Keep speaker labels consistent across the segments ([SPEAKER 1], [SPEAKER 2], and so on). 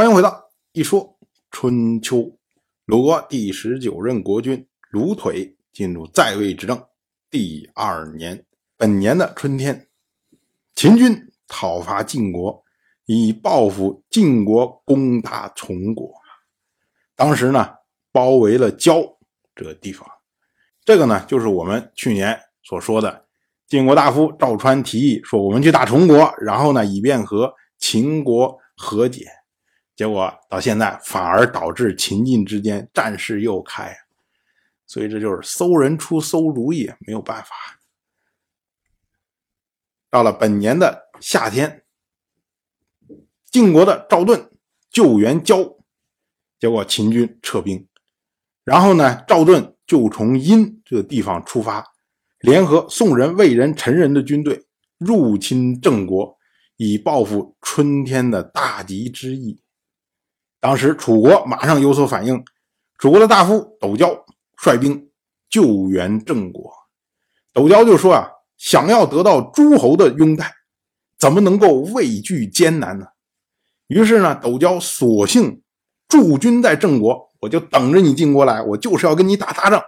[SPEAKER 1] 欢迎回到一说春秋。鲁国第十九任国君鲁腿进入在位执政第二年，本年的春天，秦军讨伐晋国，以报复晋国攻打崇国。当时呢，包围了交这个地方。这个呢，就是我们去年所说的晋国大夫赵川提议说，我们去打崇国，然后呢，以便和秦国和解。结果到现在反而导致秦晋之间战事又开，所以这就是馊人出馊主意，没有办法。到了本年的夏天，晋国的赵盾救援交，结果秦军撤兵，然后呢，赵盾就从殷这个地方出发，联合宋人、魏人、陈人的军队入侵郑国，以报复春天的大吉之意。当时楚国马上有所反应，楚国的大夫斗椒率兵救援郑国。斗椒就说：“啊，想要得到诸侯的拥戴，怎么能够畏惧艰难呢？”于是呢，斗椒索性驻军在郑国，我就等着你晋国来，我就是要跟你打大仗。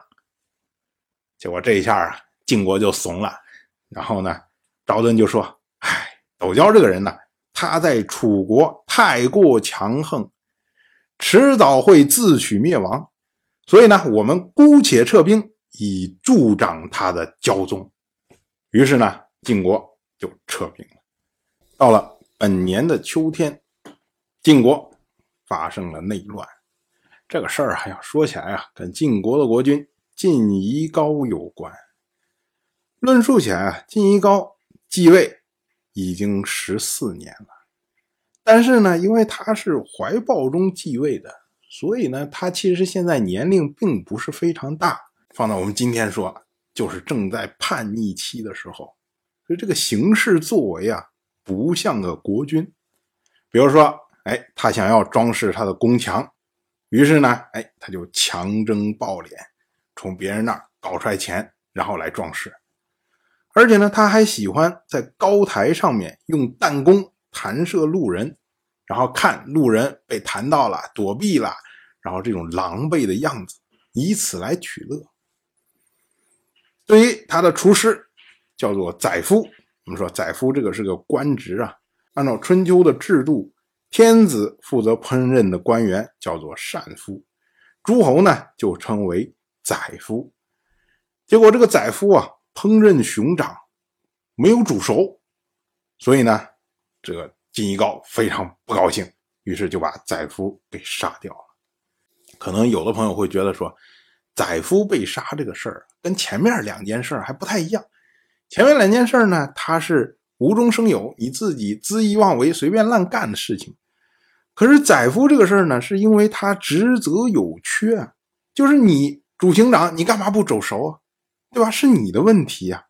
[SPEAKER 1] 结果这一下啊，晋国就怂了。然后呢，赵盾就说：“哎，斗椒这个人呢，他在楚国太过强横。”迟早会自取灭亡，所以呢，我们姑且撤兵以助长他的骄纵。于是呢，晋国就撤兵了。到了本年的秋天，晋国发生了内乱。这个事儿啊要说起来啊，跟晋国的国君晋夷高有关。论述起来啊，晋夷高继位已经十四年了。但是呢，因为他是怀抱中继位的，所以呢，他其实现在年龄并不是非常大。放到我们今天说，就是正在叛逆期的时候，所以这个行事作为啊，不像个国君。比如说，哎，他想要装饰他的宫墙，于是呢，哎，他就强征暴敛，从别人那儿搞出来钱，然后来装饰。而且呢，他还喜欢在高台上面用弹弓。弹射路人，然后看路人被弹到了，躲避了，然后这种狼狈的样子，以此来取乐。对于他的厨师，叫做宰夫。我们说宰夫这个是个官职啊。按照春秋的制度，天子负责烹饪的官员叫做膳夫，诸侯呢就称为宰夫。结果这个宰夫啊，烹饪熊掌没有煮熟，所以呢。这个晋一高非常不高兴，于是就把宰夫给杀掉了。可能有的朋友会觉得说，宰夫被杀这个事儿跟前面两件事还不太一样。前面两件事呢，他是无中生有，你自己恣意妄为、随便乱干的事情。可是宰夫这个事儿呢，是因为他职责有缺，就是你主刑长，你干嘛不走熟啊？对吧？是你的问题呀。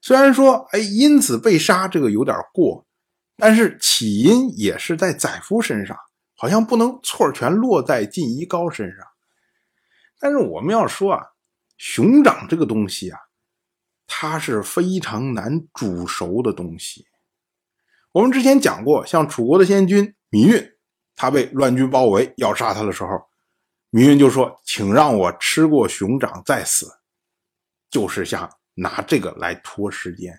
[SPEAKER 1] 虽然说，哎，因此被杀，这个有点过。但是起因也是在宰夫身上，好像不能错全落在晋夷高身上。但是我们要说啊，熊掌这个东西啊，它是非常难煮熟的东西。我们之前讲过，像楚国的先君芈运，他被乱军包围要杀他的时候，芈运就说：“请让我吃过熊掌再死。”就是想拿这个来拖时间。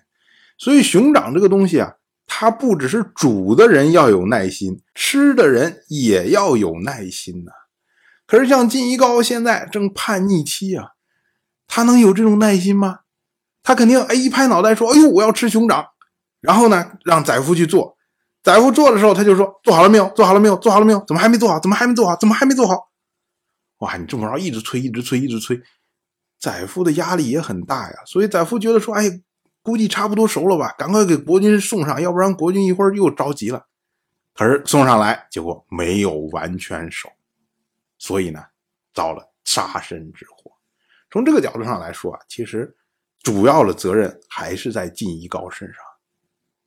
[SPEAKER 1] 所以熊掌这个东西啊。他不只是煮的人要有耐心，吃的人也要有耐心呐。可是像晋一高现在正叛逆期啊，他能有这种耐心吗？他肯定哎一拍脑袋说：“哎呦，我要吃熊掌。”然后呢，让宰夫去做。宰夫做的时候，他就说：“做好了没有？做好了没有？做好了没有？怎么还没做好？怎么还没做好？怎么还没做好？”哇，你这么着一直催，一直催，一直催，宰夫的压力也很大呀。所以宰夫觉得说：“哎。”估计差不多熟了吧，赶快给国君送上，要不然国君一会儿又着急了。可是送上来，结果没有完全熟，所以呢，遭了杀身之祸。从这个角度上来说啊，其实主要的责任还是在晋夷高身上，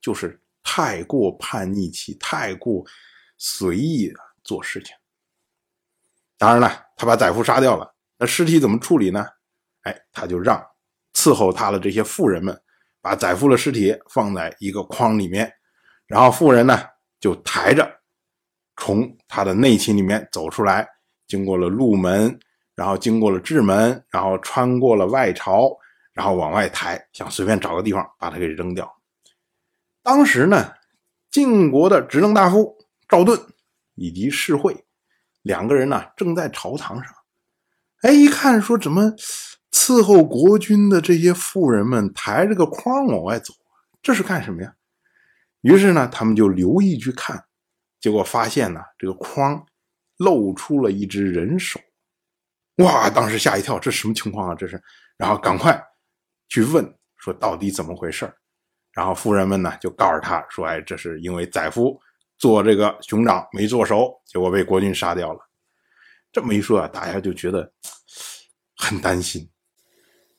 [SPEAKER 1] 就是太过叛逆期，太过随意的做事情。当然了，他把宰夫杀掉了，那尸体怎么处理呢？哎，他就让伺候他的这些妇人们。把宰夫的尸体放在一个筐里面，然后妇人呢就抬着从他的内寝里面走出来，经过了路门，然后经过了至门，然后穿过了外朝，然后往外抬，想随便找个地方把他给扔掉。当时呢，晋国的执政大夫赵盾以及士会两个人呢，正在朝堂上。哎，一看说怎么伺候国君的这些妇人们抬着个筐往外走，这是干什么呀？于是呢，他们就留意去看，结果发现呢，这个筐露出了一只人手，哇！当时吓一跳，这什么情况啊？这是，然后赶快去问，说到底怎么回事然后妇人们呢就告诉他说：“哎，这是因为载夫做这个熊掌没做熟，结果被国君杀掉了。”这么一说啊，大家就觉得很担心。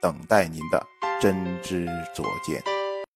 [SPEAKER 1] 等待您的真知灼见。